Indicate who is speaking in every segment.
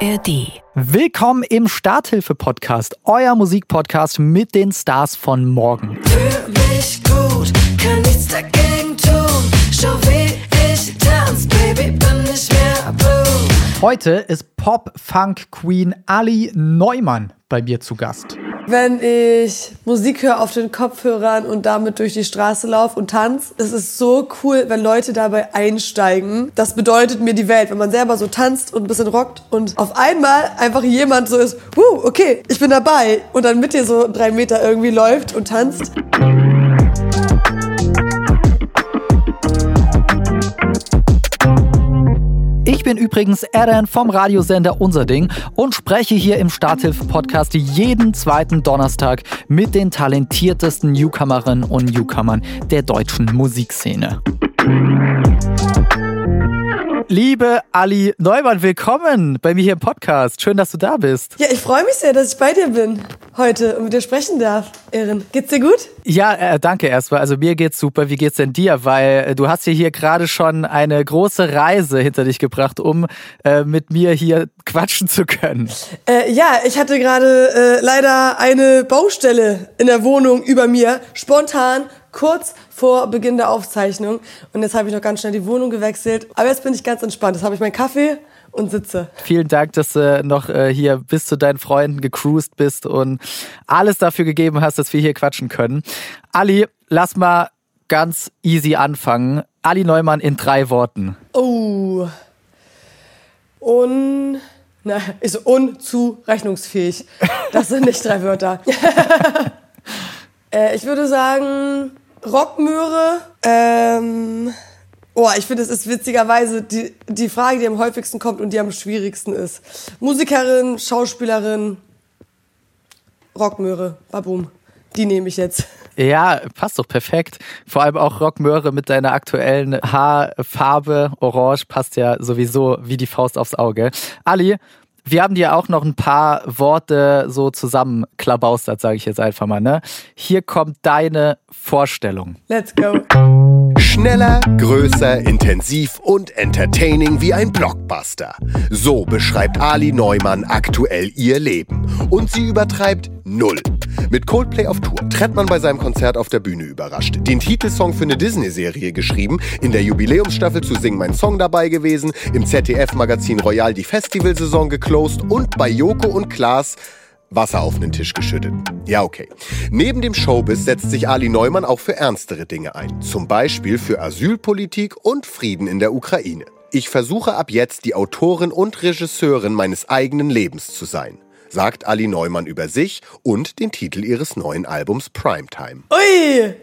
Speaker 1: ARD.
Speaker 2: Willkommen im Starthilfe-Podcast, euer Musikpodcast mit den Stars von morgen.
Speaker 3: Fühl mich gut, kann nichts dagegen tun. Schau, wie ich tanz, Baby, bin nicht mehr blue.
Speaker 2: Heute ist Pop-Funk-Queen Ali Neumann bei mir zu Gast.
Speaker 4: Wenn ich Musik höre auf den Kopfhörern und damit durch die Straße laufe und tanze, es ist so cool, wenn Leute dabei einsteigen. Das bedeutet mir die Welt, wenn man selber so tanzt und ein bisschen rockt und auf einmal einfach jemand so ist, uh, okay, ich bin dabei und dann mit dir so drei Meter irgendwie läuft und tanzt.
Speaker 2: Bin übrigens Eren vom Radiosender Unser Ding und spreche hier im Starthilfe-Podcast jeden zweiten Donnerstag mit den talentiertesten Newcomerinnen und Newcomern der deutschen Musikszene. Liebe Ali Neumann, willkommen bei mir hier im Podcast. Schön, dass du da bist.
Speaker 4: Ja, ich freue mich sehr, dass ich bei dir bin heute und mit dir sprechen darf, Erin. Geht's dir gut?
Speaker 2: Ja, äh, danke erstmal. Also mir geht's super. Wie geht's denn dir? Weil äh, du hast ja hier gerade schon eine große Reise hinter dich gebracht, um äh, mit mir hier quatschen zu können.
Speaker 4: Äh, ja, ich hatte gerade äh, leider eine Baustelle in der Wohnung über mir, spontan, kurz vor Beginn der Aufzeichnung. Und jetzt habe ich noch ganz schnell die Wohnung gewechselt. Aber jetzt bin ich ganz entspannt. Jetzt habe ich meinen Kaffee und sitze.
Speaker 2: Vielen Dank, dass du noch äh, hier bis zu deinen Freunden gecruised bist und alles dafür gegeben hast, dass wir hier quatschen können. Ali, lass mal ganz easy anfangen. Ali Neumann in drei Worten.
Speaker 4: Oh. Un. Na, ist unzurechnungsfähig. Das sind nicht drei Wörter. äh, ich würde sagen, Rockmöhre. Ähm. Oh, ich finde, es ist witzigerweise die, die Frage, die am häufigsten kommt und die am schwierigsten ist. Musikerin, Schauspielerin, Rockmöhre, babum. Die nehme ich jetzt.
Speaker 2: Ja, passt doch perfekt. Vor allem auch Rockmöhre mit deiner aktuellen Haarfarbe, Orange, passt ja sowieso wie die Faust aufs Auge. Ali, wir haben dir auch noch ein paar Worte so zusammenklabaustert, sage ich jetzt einfach mal. Ne? Hier kommt deine Vorstellung.
Speaker 4: Let's go.
Speaker 5: Schneller, größer, intensiv und entertaining wie ein Blockbuster. So beschreibt Ali Neumann aktuell ihr Leben. Und sie übertreibt null. Mit Coldplay auf Tour tritt man bei seinem Konzert auf der Bühne überrascht. Den Titelsong für eine Disney-Serie geschrieben, in der Jubiläumsstaffel zu Sing mein Song dabei gewesen, im ZDF-Magazin Royal die Festivalsaison geclosed und bei Joko und Klaas Wasser auf den Tisch geschüttet. Ja, okay. Neben dem Showbiz setzt sich Ali Neumann auch für ernstere Dinge ein. Zum Beispiel für Asylpolitik und Frieden in der Ukraine. Ich versuche ab jetzt die Autorin und Regisseurin meines eigenen Lebens zu sein, sagt Ali Neumann über sich und den Titel ihres neuen Albums Primetime.
Speaker 4: Ui!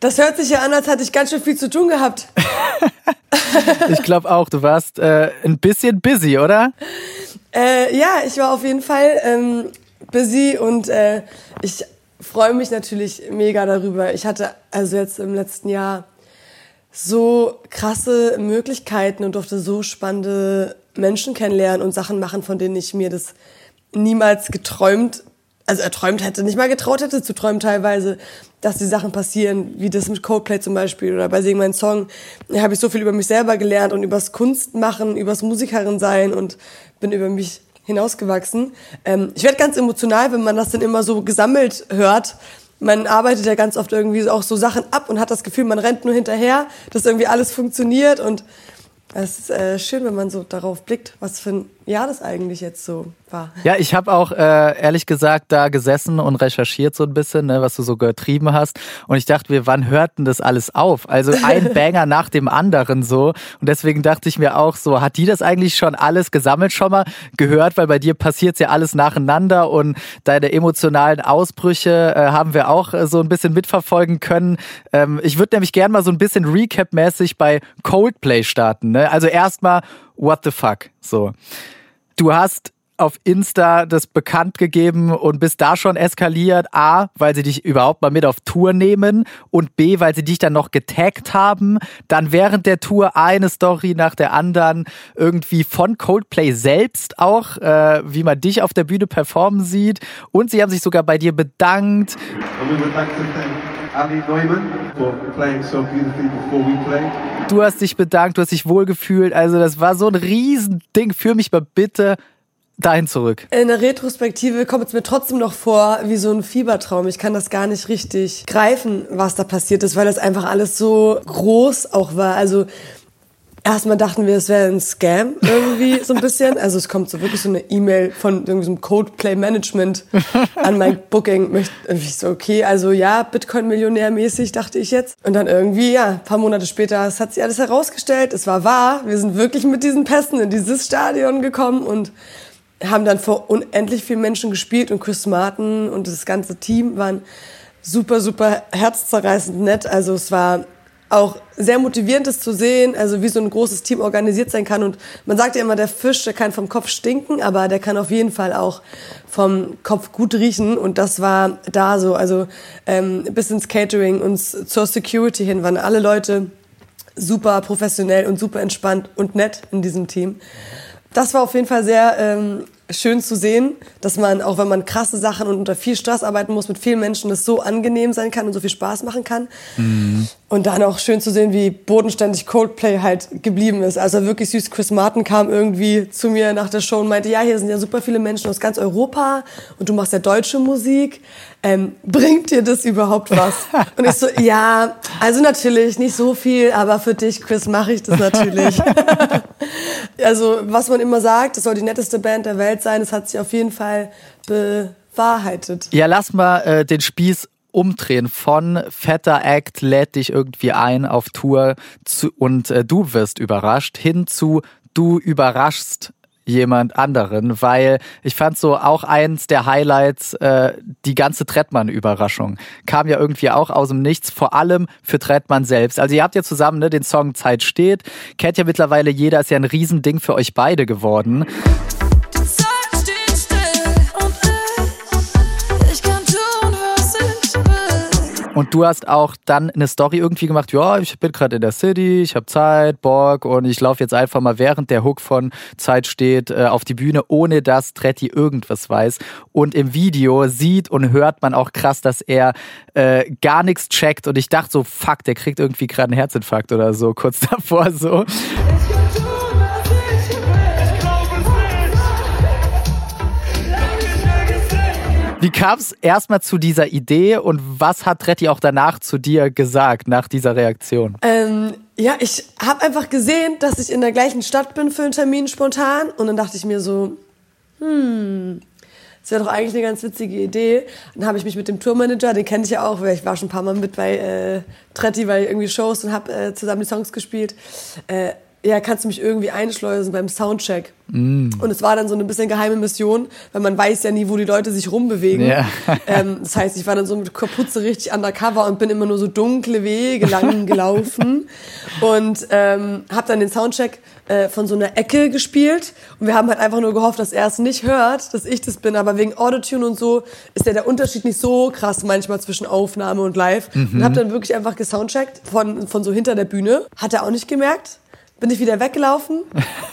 Speaker 4: Das hört sich ja an, als hätte ich ganz schön viel zu tun gehabt.
Speaker 2: Ich glaube auch, du warst äh, ein bisschen busy, oder?
Speaker 4: Äh, ja, ich war auf jeden Fall ähm, busy und äh, ich freue mich natürlich mega darüber. Ich hatte also jetzt im letzten Jahr so krasse Möglichkeiten und durfte so spannende Menschen kennenlernen und Sachen machen, von denen ich mir das niemals geträumt, also erträumt hätte, nicht mal getraut hätte zu träumen teilweise, dass die Sachen passieren, wie das mit Coldplay zum Beispiel oder bei Sing mein Song. Da habe ich so viel über mich selber gelernt und übers Kunstmachen, übers Musikerin sein und bin über mich hinausgewachsen. Ähm, ich werde ganz emotional, wenn man das dann immer so gesammelt hört. Man arbeitet ja ganz oft irgendwie auch so Sachen ab und hat das Gefühl, man rennt nur hinterher, dass irgendwie alles funktioniert und es ist äh, schön, wenn man so darauf blickt, was für ein Jahr das eigentlich jetzt so war.
Speaker 2: Ja, ich habe auch äh, ehrlich gesagt da gesessen und recherchiert so ein bisschen, ne, was du so getrieben hast. Und ich dachte mir, wann hört denn das alles auf? Also ein Banger nach dem anderen so. Und deswegen dachte ich mir auch so, hat die das eigentlich schon alles gesammelt schon mal gehört? Weil bei dir passiert ja alles nacheinander und deine emotionalen Ausbrüche äh, haben wir auch äh, so ein bisschen mitverfolgen können. Ähm, ich würde nämlich gern mal so ein bisschen Recap-mäßig bei Coldplay starten. Ne? Also erstmal, what the fuck? So. Du hast auf Insta das bekannt gegeben und bist da schon eskaliert. A, weil sie dich überhaupt mal mit auf Tour nehmen und B, weil sie dich dann noch getaggt haben. Dann während der Tour eine Story nach der anderen irgendwie von Coldplay selbst auch, äh, wie man dich auf der Bühne performen sieht. Und sie haben sich sogar bei dir bedankt.
Speaker 6: And we would like to thank Ali Neumann for playing so beautifully before we play.
Speaker 2: du hast dich bedankt, du hast dich wohlgefühlt. Also das war so ein Riesending. Führ mich mal bitte dahin zurück.
Speaker 4: In der Retrospektive kommt es mir trotzdem noch vor wie so ein Fiebertraum. Ich kann das gar nicht richtig greifen, was da passiert ist, weil das einfach alles so groß auch war. Also Erstmal dachten wir, es wäre ein Scam irgendwie so ein bisschen. Also es kommt so wirklich so eine E-Mail von irgendwie so einem Codeplay Management an mein Booking. Ich so, okay, also ja, Bitcoin-Millionär mäßig, dachte ich jetzt. Und dann irgendwie, ja, paar Monate später, es hat sich alles herausgestellt. Es war wahr. Wir sind wirklich mit diesen Pässen in dieses Stadion gekommen und haben dann vor unendlich vielen Menschen gespielt und Chris Martin und das ganze Team waren super, super herzzerreißend nett. Also es war auch sehr motivierend ist zu sehen, also wie so ein großes Team organisiert sein kann. Und man sagt ja immer, der Fisch, der kann vom Kopf stinken, aber der kann auf jeden Fall auch vom Kopf gut riechen. Und das war da so. Also ähm, bis ins Catering und zur Security hin waren alle Leute super professionell und super entspannt und nett in diesem Team. Das war auf jeden Fall sehr ähm, schön zu sehen, dass man, auch wenn man krasse Sachen und unter viel Stress arbeiten muss, mit vielen Menschen das so angenehm sein kann und so viel Spaß machen kann. Mhm. Und dann auch schön zu sehen, wie bodenständig Coldplay halt geblieben ist. Also wirklich süß. Chris Martin kam irgendwie zu mir nach der Show und meinte, ja, hier sind ja super viele Menschen aus ganz Europa und du machst ja deutsche Musik. Ähm, bringt dir das überhaupt was? Und ich so, ja, also natürlich nicht so viel, aber für dich, Chris, mache ich das natürlich. also was man immer sagt, das soll die netteste Band der Welt sein, das hat sich auf jeden Fall bewahrheitet.
Speaker 2: Ja, lass mal äh, den Spieß umdrehen von fetter Act lädt dich irgendwie ein auf Tour zu, und äh, du wirst überrascht hin zu du überraschst jemand anderen, weil ich fand so auch eins der Highlights, äh, die ganze Trettmann-Überraschung kam ja irgendwie auch aus dem Nichts, vor allem für Trettmann selbst. Also ihr habt ja zusammen ne, den Song Zeit steht, kennt ja mittlerweile jeder, ist ja ein Riesending für euch beide geworden. Und du hast auch dann eine Story irgendwie gemacht, ja, ich bin gerade in der City, ich habe Zeit, Bock und ich laufe jetzt einfach mal während der Hook von Zeit steht äh, auf die Bühne, ohne dass Tretti irgendwas weiß. Und im Video sieht und hört man auch krass, dass er äh, gar nichts checkt und ich dachte so, fuck, der kriegt irgendwie gerade einen Herzinfarkt oder so, kurz davor so. Wie kam es erstmal zu dieser Idee und was hat Tretti auch danach zu dir gesagt, nach dieser Reaktion?
Speaker 4: Ähm, ja, ich habe einfach gesehen, dass ich in der gleichen Stadt bin für einen Termin spontan und dann dachte ich mir so, hm, das wäre doch eigentlich eine ganz witzige Idee. Dann habe ich mich mit dem Tourmanager, den kenne ich ja auch, weil ich war schon ein paar Mal mit bei äh, Tretti bei irgendwie Shows und habe äh, zusammen die Songs gespielt. Äh, ja, kannst du mich irgendwie einschleusen beim Soundcheck. Mm. Und es war dann so eine bisschen geheime Mission, weil man weiß ja nie, wo die Leute sich rumbewegen. Ja. ähm, das heißt, ich war dann so mit Kapuze richtig undercover und bin immer nur so dunkle Wege lang gelaufen und ähm, habe dann den Soundcheck äh, von so einer Ecke gespielt und wir haben halt einfach nur gehofft, dass er es nicht hört, dass ich das bin, aber wegen Autotune und so ist ja der Unterschied nicht so krass manchmal zwischen Aufnahme und Live mhm. und habe dann wirklich einfach gesoundcheckt von, von so hinter der Bühne. Hat er auch nicht gemerkt bin ich wieder weggelaufen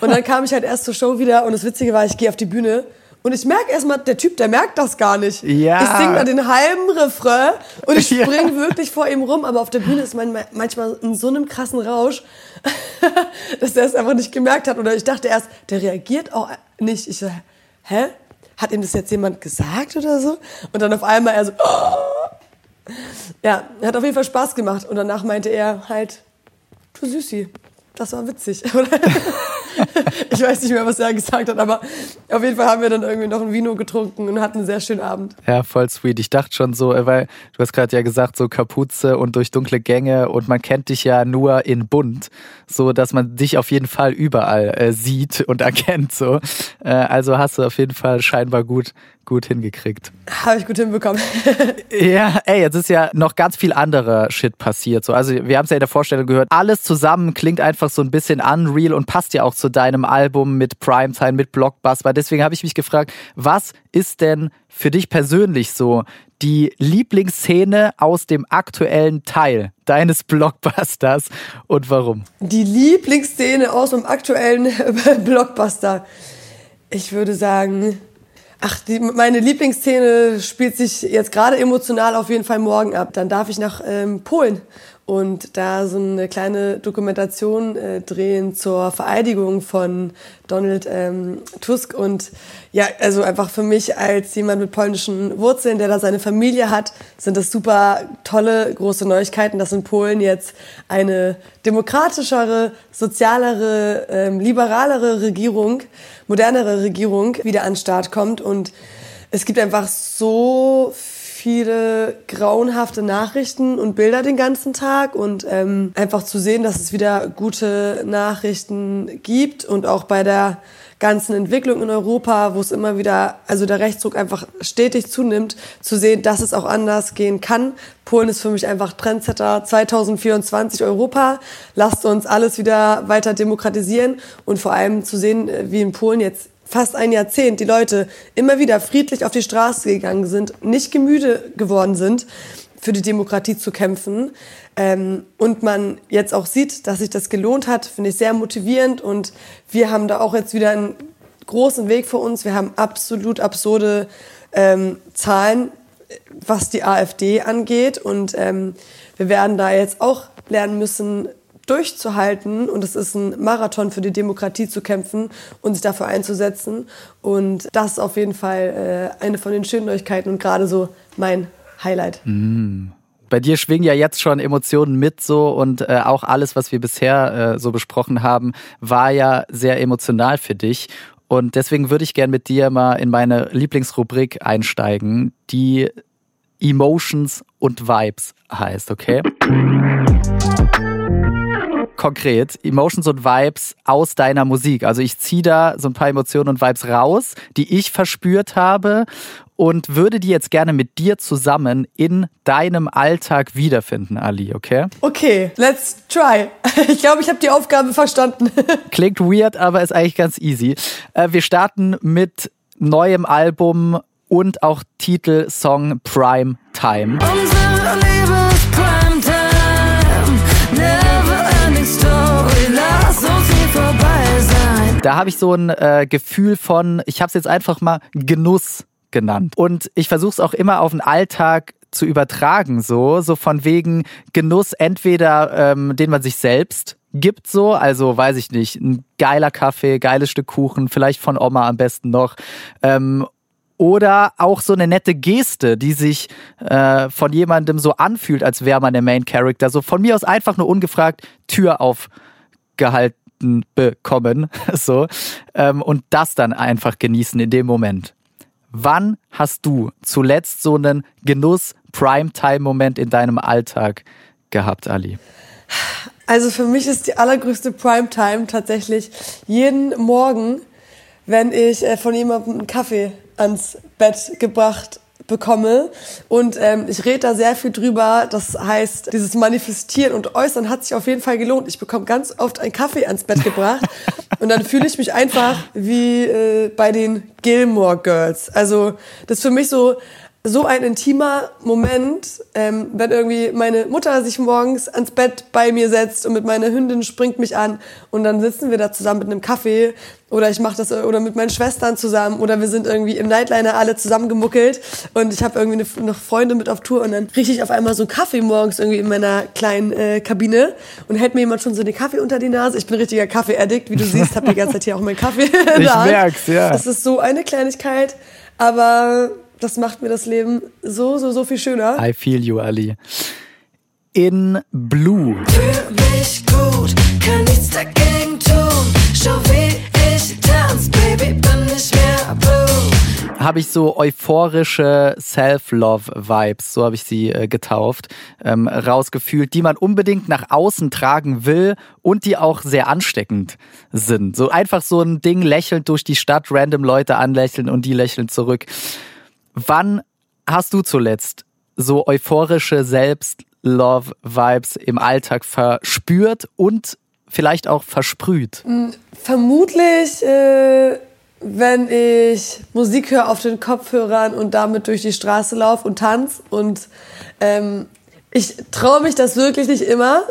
Speaker 4: und dann kam ich halt erst zur Show wieder und das Witzige war, ich gehe auf die Bühne und ich merke erstmal, der Typ, der merkt das gar nicht. Ja. Ich singe da den halben Refrain und ich spring ja. wirklich vor ihm rum, aber auf der Bühne ist man manchmal in so einem krassen Rausch, dass der es einfach nicht gemerkt hat. Oder ich dachte erst, der reagiert auch nicht. Ich so, hä? Hat ihm das jetzt jemand gesagt oder so? Und dann auf einmal er so, oh. ja, hat auf jeden Fall Spaß gemacht. Und danach meinte er halt, du Süßi, das war witzig. ich weiß nicht mehr, was er gesagt hat, aber auf jeden Fall haben wir dann irgendwie noch ein Vino getrunken und hatten einen sehr schönen Abend.
Speaker 2: Ja, voll sweet. Ich dachte schon so, äh, weil du hast gerade ja gesagt, so Kapuze und durch dunkle Gänge und man kennt dich ja nur in bunt, so dass man dich auf jeden Fall überall äh, sieht und erkennt so. Äh, also hast du auf jeden Fall scheinbar gut gut hingekriegt.
Speaker 4: Habe ich gut hinbekommen.
Speaker 2: ja, ey, jetzt ist ja noch ganz viel anderer Shit passiert. So, also wir haben es ja in der Vorstellung gehört. Alles zusammen klingt einfach so ein bisschen unreal und passt ja auch zu deinem Album mit Primetime, mit Blockbuster. Deswegen habe ich mich gefragt, was ist denn für dich persönlich so die Lieblingsszene aus dem aktuellen Teil deines Blockbusters und warum?
Speaker 4: Die Lieblingsszene aus dem aktuellen Blockbuster. Ich würde sagen, Ach, die, meine Lieblingsszene spielt sich jetzt gerade emotional auf jeden Fall morgen ab. Dann darf ich nach ähm, Polen und da so eine kleine Dokumentation äh, drehen zur Vereidigung von Donald ähm, Tusk. Und ja, also einfach für mich als jemand mit polnischen Wurzeln, der da seine Familie hat, sind das super tolle, große Neuigkeiten, dass in Polen jetzt eine demokratischere, sozialere, ähm, liberalere Regierung, modernere Regierung wieder an den Start kommt. Und es gibt einfach so viele grauenhafte Nachrichten und Bilder den ganzen Tag und ähm, einfach zu sehen, dass es wieder gute Nachrichten gibt und auch bei der ganzen Entwicklung in Europa, wo es immer wieder, also der Rechtsdruck einfach stetig zunimmt, zu sehen, dass es auch anders gehen kann. Polen ist für mich einfach Trendsetter 2024 Europa. Lasst uns alles wieder weiter demokratisieren und vor allem zu sehen, wie in Polen jetzt fast ein Jahrzehnt die Leute immer wieder friedlich auf die Straße gegangen sind, nicht gemüde geworden sind, für die Demokratie zu kämpfen. Ähm, und man jetzt auch sieht, dass sich das gelohnt hat, finde ich sehr motivierend. Und wir haben da auch jetzt wieder einen großen Weg vor uns. Wir haben absolut absurde ähm, Zahlen, was die AfD angeht. Und ähm, wir werden da jetzt auch lernen müssen, durchzuhalten und es ist ein Marathon für die Demokratie zu kämpfen und sich dafür einzusetzen. Und das ist auf jeden Fall äh, eine von den schönen Neuigkeiten und gerade so mein Highlight.
Speaker 2: Mm. Bei dir schwingen ja jetzt schon Emotionen mit so und äh, auch alles, was wir bisher äh, so besprochen haben, war ja sehr emotional für dich. Und deswegen würde ich gern mit dir mal in meine Lieblingsrubrik einsteigen, die Emotions und Vibes heißt, okay? Konkret Emotions und Vibes aus deiner Musik. Also ich ziehe da so ein paar Emotionen und Vibes raus, die ich verspürt habe und würde die jetzt gerne mit dir zusammen in deinem Alltag wiederfinden, Ali, okay?
Speaker 4: Okay, let's try. Ich glaube, ich habe die Aufgabe verstanden.
Speaker 2: Klingt weird, aber ist eigentlich ganz easy. Äh, wir starten mit neuem Album und auch Titelsong Prime Time.
Speaker 3: Unsere Liebe ist Primetime. Never
Speaker 2: Da habe ich so ein äh, Gefühl von, ich habe es jetzt einfach mal Genuss genannt. Und ich versuche es auch immer auf den Alltag zu übertragen, so, so von wegen Genuss entweder, ähm, den man sich selbst gibt, so, also weiß ich nicht, ein geiler Kaffee, geiles Stück Kuchen, vielleicht von Oma am besten noch. Ähm, oder auch so eine nette Geste, die sich äh, von jemandem so anfühlt, als wäre man der Main Character. So von mir aus einfach nur ungefragt Tür aufgehalten bekommen. so. Ähm, und das dann einfach genießen in dem Moment. Wann hast du zuletzt so einen Genuss-Primetime-Moment in deinem Alltag gehabt, Ali?
Speaker 4: Also für mich ist die allergrößte Primetime tatsächlich jeden Morgen, wenn ich äh, von jemandem einen Kaffee ans Bett gebracht bekomme. Und ähm, ich rede da sehr viel drüber. Das heißt, dieses Manifestieren und Äußern hat sich auf jeden Fall gelohnt. Ich bekomme ganz oft einen Kaffee ans Bett gebracht und dann fühle ich mich einfach wie äh, bei den Gilmore Girls. Also das ist für mich so so ein intimer Moment, ähm, wenn irgendwie meine Mutter sich morgens ans Bett bei mir setzt und mit meiner Hündin springt mich an und dann sitzen wir da zusammen mit einem Kaffee oder ich mache das oder mit meinen Schwestern zusammen oder wir sind irgendwie im Nightliner alle zusammengemuckelt und ich habe irgendwie eine, noch Freunde mit auf Tour und dann rieche ich auf einmal so Kaffee morgens irgendwie in meiner kleinen äh, Kabine und hält mir jemand schon so den Kaffee unter die Nase. Ich bin richtiger Kaffee-Addict, wie du siehst, habe die ganze Zeit hier auch meinen Kaffee
Speaker 2: Ich merk's, ja.
Speaker 4: Das ist so eine Kleinigkeit, aber das macht mir das Leben so, so, so viel schöner.
Speaker 2: I feel you, Ali. In Blue
Speaker 3: Fühl mich gut, kann nichts dagegen tun. Schau, wie ich tanz, Baby, bin nicht mehr blue.
Speaker 2: habe ich so euphorische Self-Love-Vibes, so habe ich sie äh, getauft, ähm, rausgefühlt, die man unbedingt nach außen tragen will und die auch sehr ansteckend sind. So einfach so ein Ding lächelnd durch die Stadt, random Leute anlächeln und die lächeln zurück. Wann hast du zuletzt so euphorische Self-Love-Vibes im Alltag verspürt und vielleicht auch versprüht?
Speaker 4: Vermutlich, äh, wenn ich Musik höre auf den Kopfhörern und damit durch die Straße laufe und tanze. Und ähm, ich traue mich das wirklich nicht immer.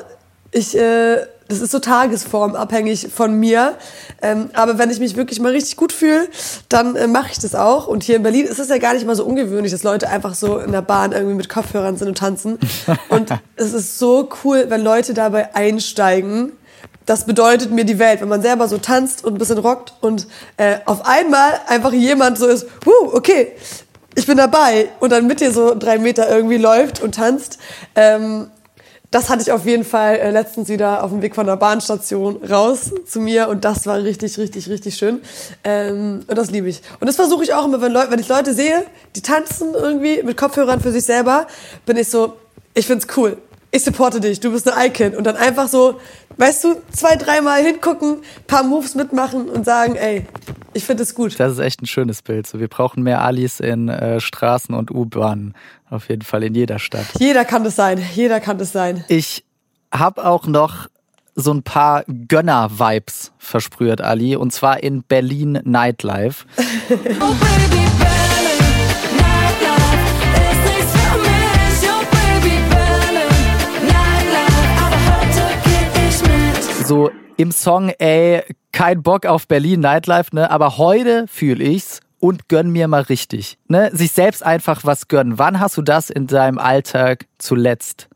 Speaker 4: Ich äh, das ist so tagesformabhängig von mir. Ähm, aber wenn ich mich wirklich mal richtig gut fühle, dann äh, mache ich das auch. Und hier in Berlin ist es ja gar nicht mal so ungewöhnlich, dass Leute einfach so in der Bahn irgendwie mit Kopfhörern sind und tanzen. Und es ist so cool, wenn Leute dabei einsteigen. Das bedeutet mir die Welt, wenn man selber so tanzt und ein bisschen rockt und äh, auf einmal einfach jemand so ist, huh, okay, ich bin dabei und dann mit dir so drei Meter irgendwie läuft und tanzt. Ähm, das hatte ich auf jeden Fall äh, letztens wieder auf dem Weg von der Bahnstation raus zu mir und das war richtig, richtig, richtig schön. Ähm, und das liebe ich. Und das versuche ich auch immer, wenn, wenn ich Leute sehe, die tanzen irgendwie mit Kopfhörern für sich selber, bin ich so, ich find's cool. Ich supporte dich, du bist ein Icon. Und dann einfach so, weißt du, zwei, dreimal hingucken, paar Moves mitmachen und sagen, ey, ich finde es gut.
Speaker 2: Das ist echt ein schönes Bild. So, wir brauchen mehr Alis in äh, Straßen und U-Bahnen. Auf jeden Fall in jeder Stadt.
Speaker 4: Jeder kann das sein, jeder kann das sein.
Speaker 2: Ich habe auch noch so ein paar Gönner-Vibes versprüht, Ali. Und zwar in Berlin Nightlife.
Speaker 3: Oh Baby, Berlin,
Speaker 2: so im Song, ey, kein Bock auf Berlin Nightlife, ne? Aber heute fühle ich's und gönn mir mal richtig. Ne? Sich selbst einfach was gönnen. Wann hast du das in deinem Alltag zuletzt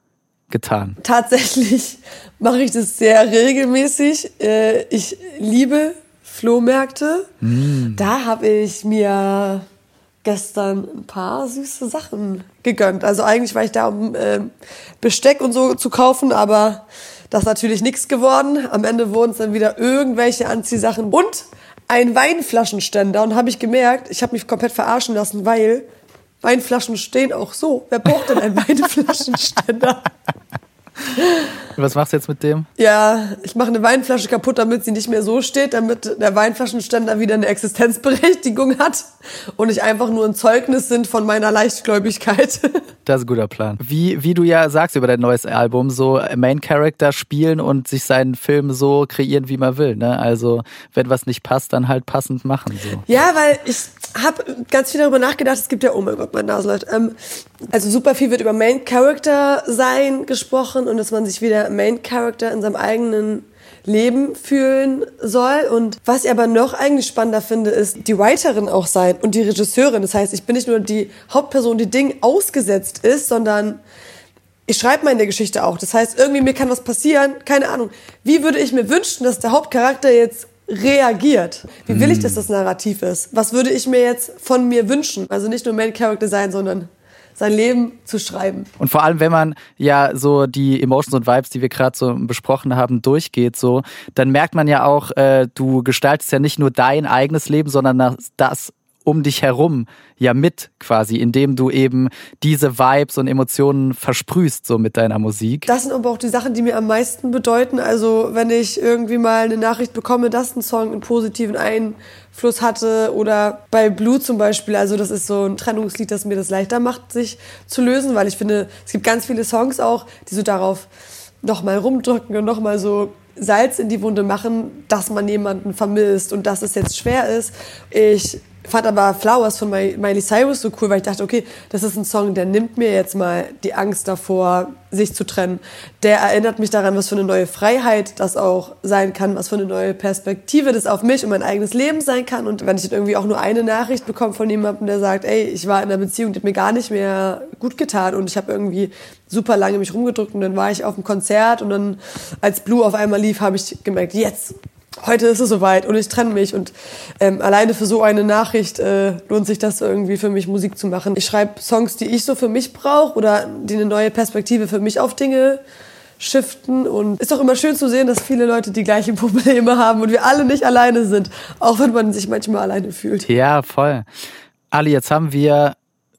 Speaker 2: getan?
Speaker 4: Tatsächlich mache ich das sehr regelmäßig. Äh, Ich liebe Flohmärkte. Da habe ich mir gestern ein paar süße Sachen gegönnt. Also eigentlich war ich da, um ähm, Besteck und so zu kaufen, aber das ist natürlich nichts geworden. Am Ende wurden es dann wieder irgendwelche Anziehsachen und ein Weinflaschenständer. Und habe ich gemerkt, ich habe mich komplett verarschen lassen, weil Weinflaschen stehen auch so. Wer braucht denn einen Weinflaschenständer?
Speaker 2: Was machst du jetzt mit dem?
Speaker 4: Ja, ich mache eine Weinflasche kaputt, damit sie nicht mehr so steht, damit der Weinflaschenständer wieder eine Existenzberechtigung hat und nicht einfach nur ein Zeugnis sind von meiner Leichtgläubigkeit.
Speaker 2: Das ist ein guter Plan. Wie, wie du ja sagst über dein neues Album, so Main Character spielen und sich seinen Film so kreieren, wie man will. Ne? Also, wenn was nicht passt, dann halt passend machen. So.
Speaker 4: Ja, weil ich habe ganz viel darüber nachgedacht. Es gibt ja, oh mein Gott, meine Nase läuft. Ähm, also super viel wird über Main Character sein gesprochen und dass man sich wieder Main Character in seinem eigenen Leben fühlen soll. Und was ich aber noch eigentlich spannender finde, ist die Writerin auch sein und die Regisseurin. Das heißt, ich bin nicht nur die Hauptperson, die Ding ausgesetzt ist, sondern ich schreibe meine Geschichte auch. Das heißt, irgendwie mir kann was passieren, keine Ahnung. Wie würde ich mir wünschen, dass der Hauptcharakter jetzt reagiert? Wie will ich, dass das Narrativ ist? Was würde ich mir jetzt von mir wünschen? Also nicht nur Main Character sein, sondern sein Leben zu schreiben.
Speaker 2: Und vor allem, wenn man ja so die Emotions und Vibes, die wir gerade so besprochen haben, durchgeht, so, dann merkt man ja auch, äh, du gestaltest ja nicht nur dein eigenes Leben, sondern das, das um dich herum ja mit quasi, indem du eben diese Vibes und Emotionen versprühst so mit deiner Musik.
Speaker 4: Das sind aber auch die Sachen, die mir am meisten bedeuten. Also wenn ich irgendwie mal eine Nachricht bekomme, dass ein Song einen positiven Einfluss hatte oder bei Blue zum Beispiel, also das ist so ein Trennungslied, das mir das leichter macht, sich zu lösen, weil ich finde, es gibt ganz viele Songs auch, die so darauf nochmal rumdrücken und nochmal so Salz in die Wunde machen, dass man jemanden vermisst und dass es jetzt schwer ist. Ich fand aber Flowers von Mi- Miley Cyrus so cool, weil ich dachte, okay, das ist ein Song, der nimmt mir jetzt mal die Angst davor, sich zu trennen. Der erinnert mich daran, was für eine neue Freiheit das auch sein kann, was für eine neue Perspektive das auf mich und mein eigenes Leben sein kann. Und wenn ich dann irgendwie auch nur eine Nachricht bekomme von jemandem, der sagt, ey, ich war in einer Beziehung, die hat mir gar nicht mehr gut getan und ich habe irgendwie super lange mich rumgedrückt und dann war ich auf einem Konzert und dann, als Blue auf einmal lief, habe ich gemerkt, jetzt, heute ist es soweit und ich trenne mich und ähm, alleine für so eine Nachricht äh, lohnt sich das irgendwie für mich Musik zu machen. Ich schreibe Songs, die ich so für mich brauche oder die eine neue Perspektive für mich auf Dinge shiften und ist doch immer schön zu sehen, dass viele Leute die gleichen Probleme haben und wir alle nicht alleine sind, auch wenn man sich manchmal alleine fühlt.
Speaker 2: Ja, voll. Ali, jetzt haben wir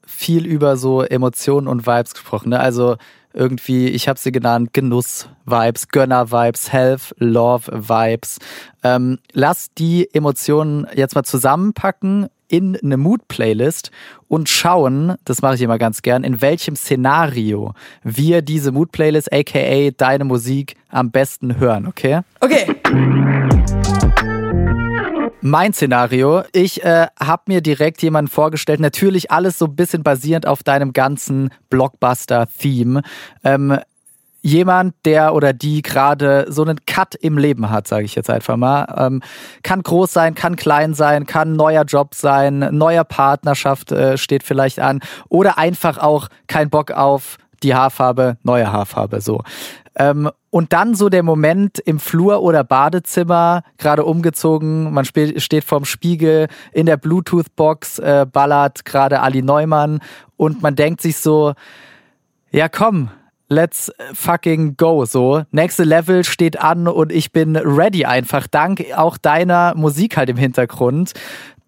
Speaker 2: viel über so Emotionen und Vibes gesprochen. Ne? Also irgendwie, ich habe sie genannt, Genuss-Vibes, Gönner-Vibes, Health, Love-Vibes. Ähm, lass die Emotionen jetzt mal zusammenpacken in eine Mood-Playlist und schauen, das mache ich immer ganz gern, in welchem Szenario wir diese Mood-Playlist, aka deine Musik, am besten hören, okay?
Speaker 4: Okay,
Speaker 2: Mein Szenario, ich äh, habe mir direkt jemanden vorgestellt, natürlich alles so ein bisschen basierend auf deinem ganzen Blockbuster-Theme. Ähm, jemand, der oder die gerade so einen Cut im Leben hat, sage ich jetzt einfach mal. Ähm, kann groß sein, kann klein sein, kann neuer Job sein, neuer Partnerschaft äh, steht vielleicht an oder einfach auch kein Bock auf die Haarfarbe, neue Haarfarbe, so. Ähm, und dann so der Moment im Flur oder Badezimmer, gerade umgezogen, man steht vorm Spiegel, in der Bluetooth-Box äh, ballert gerade Ali Neumann und man denkt sich so, ja komm, let's fucking go, so. Nächste Level steht an und ich bin ready einfach, dank auch deiner Musik halt im Hintergrund.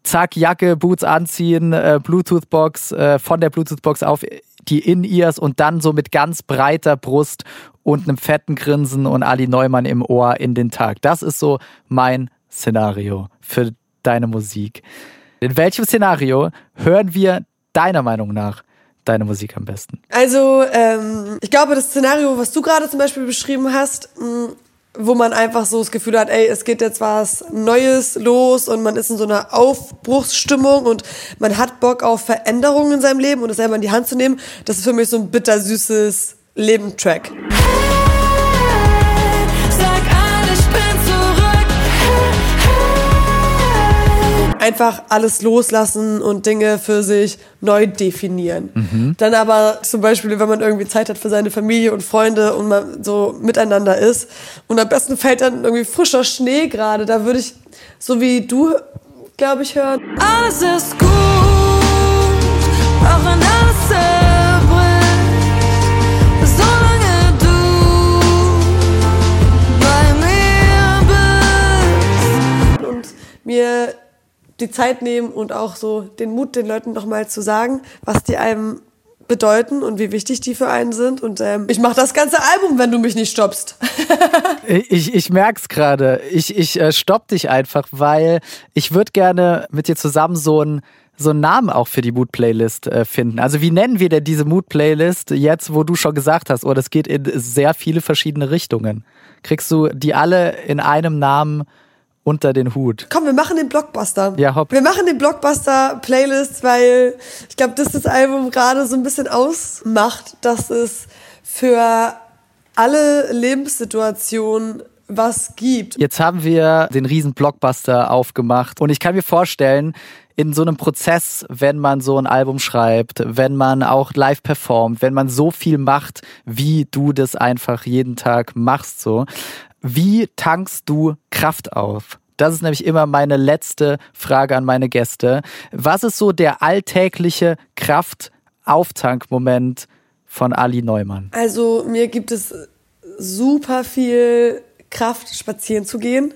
Speaker 2: Zack, Jacke, Boots anziehen, äh, Bluetooth-Box, äh, von der Bluetooth-Box auf die In-Ears und dann so mit ganz breiter Brust und einem fetten Grinsen und Ali Neumann im Ohr in den Tag. Das ist so mein Szenario für deine Musik. In welchem Szenario hören wir deiner Meinung nach deine Musik am besten?
Speaker 4: Also, ähm, ich glaube, das Szenario, was du gerade zum Beispiel beschrieben hast, mh, wo man einfach so das Gefühl hat, ey, es geht jetzt was Neues los und man ist in so einer Aufbruchsstimmung und man hat Bock auf Veränderungen in seinem Leben und es selber in die Hand zu nehmen, das ist für mich so ein bittersüßes Lebentrack. Einfach alles loslassen und Dinge für sich neu definieren. Dann aber zum Beispiel, wenn man irgendwie Zeit hat für seine Familie und Freunde und man so miteinander ist und am besten fällt dann irgendwie frischer Schnee gerade, da würde ich, so wie du, glaube ich, hören.
Speaker 3: Alles ist gut, auch wenn alles zerbricht. Solange du bei mir bist.
Speaker 4: und mir die Zeit nehmen und auch so den Mut den Leuten nochmal zu sagen, was die einem bedeuten und wie wichtig die für einen sind. Und ähm, ich mache das ganze Album, wenn du mich nicht stoppst.
Speaker 2: Ich, ich merk's gerade. Ich, ich äh, stopp dich einfach, weil ich würde gerne mit dir zusammen so einen so einen Namen auch für die Mood-Playlist äh, finden. Also wie nennen wir denn diese Mood-Playlist jetzt, wo du schon gesagt hast, oh, das geht in sehr viele verschiedene Richtungen. Kriegst du die alle in einem Namen unter den Hut?
Speaker 4: Komm, wir machen den Blockbuster.
Speaker 2: Ja, hopp.
Speaker 4: Wir machen den Blockbuster-Playlist, weil ich glaube, dass das Album gerade so ein bisschen ausmacht, dass es für alle Lebenssituationen was gibt.
Speaker 2: Jetzt haben wir den riesen Blockbuster aufgemacht und ich kann mir vorstellen, in so einem Prozess, wenn man so ein Album schreibt, wenn man auch live performt, wenn man so viel macht, wie du das einfach jeden Tag machst, so, wie tankst du Kraft auf? Das ist nämlich immer meine letzte Frage an meine Gäste. Was ist so der alltägliche Kraftauftankmoment von Ali Neumann?
Speaker 4: Also mir gibt es super viel Kraft, spazieren zu gehen.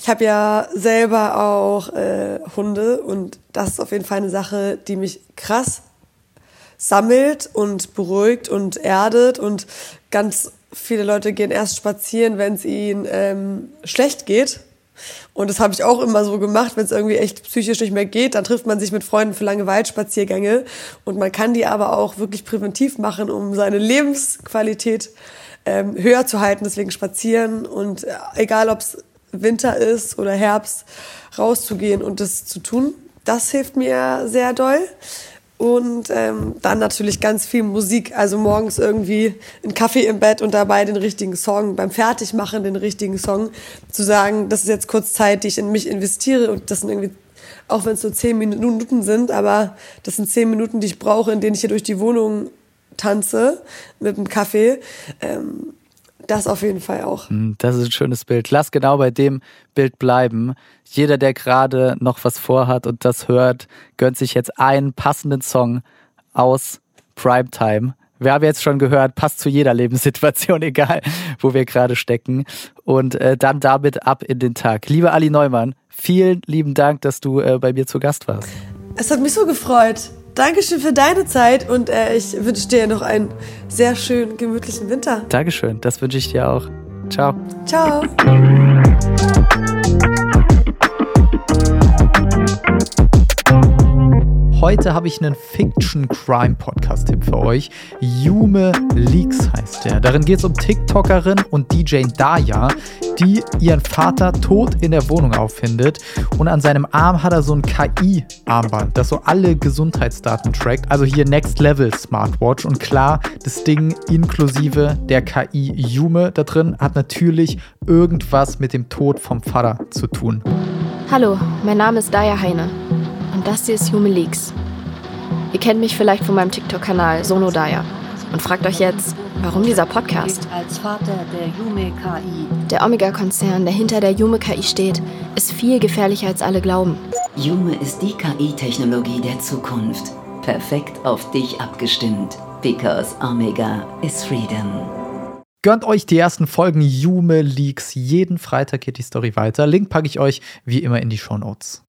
Speaker 4: Ich habe ja selber auch äh, Hunde und das ist auf jeden Fall eine Sache, die mich krass sammelt und beruhigt und erdet und ganz viele Leute gehen erst spazieren, wenn es ihnen ähm, schlecht geht. Und das habe ich auch immer so gemacht, wenn es irgendwie echt psychisch nicht mehr geht, dann trifft man sich mit Freunden für lange Waldspaziergänge und man kann die aber auch wirklich präventiv machen, um seine Lebensqualität ähm, höher zu halten. Deswegen spazieren und äh, egal ob es Winter ist oder Herbst, rauszugehen und das zu tun, das hilft mir sehr doll. Und ähm, dann natürlich ganz viel Musik. Also morgens irgendwie einen Kaffee im Bett und dabei den richtigen Song, beim Fertigmachen den richtigen Song, zu sagen, das ist jetzt kurz Zeit, die ich in mich investiere und das sind irgendwie, auch wenn es nur zehn Minuten sind, aber das sind zehn Minuten, die ich brauche, in denen ich hier durch die Wohnung tanze mit dem Kaffee. Ähm, das auf jeden Fall auch.
Speaker 2: Hm, Das ist ein schönes Bild. Lass genau bei dem Bild bleiben. Jeder, der gerade noch was vorhat und das hört, gönnt sich jetzt einen passenden Song aus Primetime. Wir haben jetzt schon gehört, passt zu jeder Lebenssituation, egal wo wir gerade stecken. Und äh, dann damit ab in den Tag. Lieber Ali Neumann, vielen lieben Dank, dass du äh, bei mir zu Gast warst.
Speaker 4: Es hat mich so gefreut. Dankeschön für deine Zeit und äh, ich wünsche dir noch einen sehr schönen, gemütlichen Winter.
Speaker 2: Dankeschön, das wünsche ich dir auch. Ciao.
Speaker 4: Ciao.
Speaker 2: Heute habe ich einen Fiction-Crime-Podcast-Tipp für euch. Yume Leaks heißt der. Darin geht es um TikTokerin und DJ Daya, die ihren Vater tot in der Wohnung auffindet. Und an seinem Arm hat er so ein KI-Armband, das so alle Gesundheitsdaten trackt. Also hier Next Level Smartwatch. Und klar, das Ding inklusive der KI Yume da drin hat natürlich irgendwas mit dem Tod vom Vater zu tun.
Speaker 1: Hallo, mein Name ist Daya Heine und das hier ist Hume Leaks. Ihr kennt mich vielleicht von meinem TikTok-Kanal Sono Daya und fragt euch jetzt, warum dieser Podcast?
Speaker 6: als Vater der Yume KI.
Speaker 1: Der Omega-Konzern, der hinter der Yume KI steht, ist viel gefährlicher als alle glauben.
Speaker 7: Yume ist die KI-Technologie der Zukunft. Perfekt auf dich abgestimmt. Because Omega is freedom.
Speaker 2: Gönnt euch die ersten Folgen Jume Leaks. Jeden Freitag geht die Story weiter. Link packe ich euch wie immer in die Show Notes.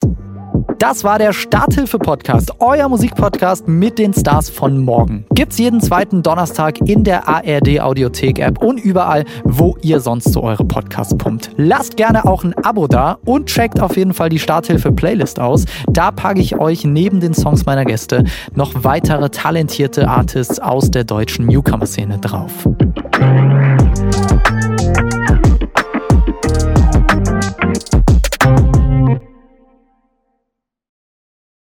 Speaker 2: Das war der Starthilfe-Podcast, euer Musikpodcast mit den Stars von morgen. Gibt's jeden zweiten Donnerstag in der ARD-Audiothek-App und überall, wo ihr sonst so eure Podcasts pumpt. Lasst gerne auch ein Abo da und checkt auf jeden Fall die Starthilfe-Playlist aus. Da packe ich euch neben den Songs meiner Gäste noch weitere talentierte Artists aus der deutschen Newcomer-Szene drauf.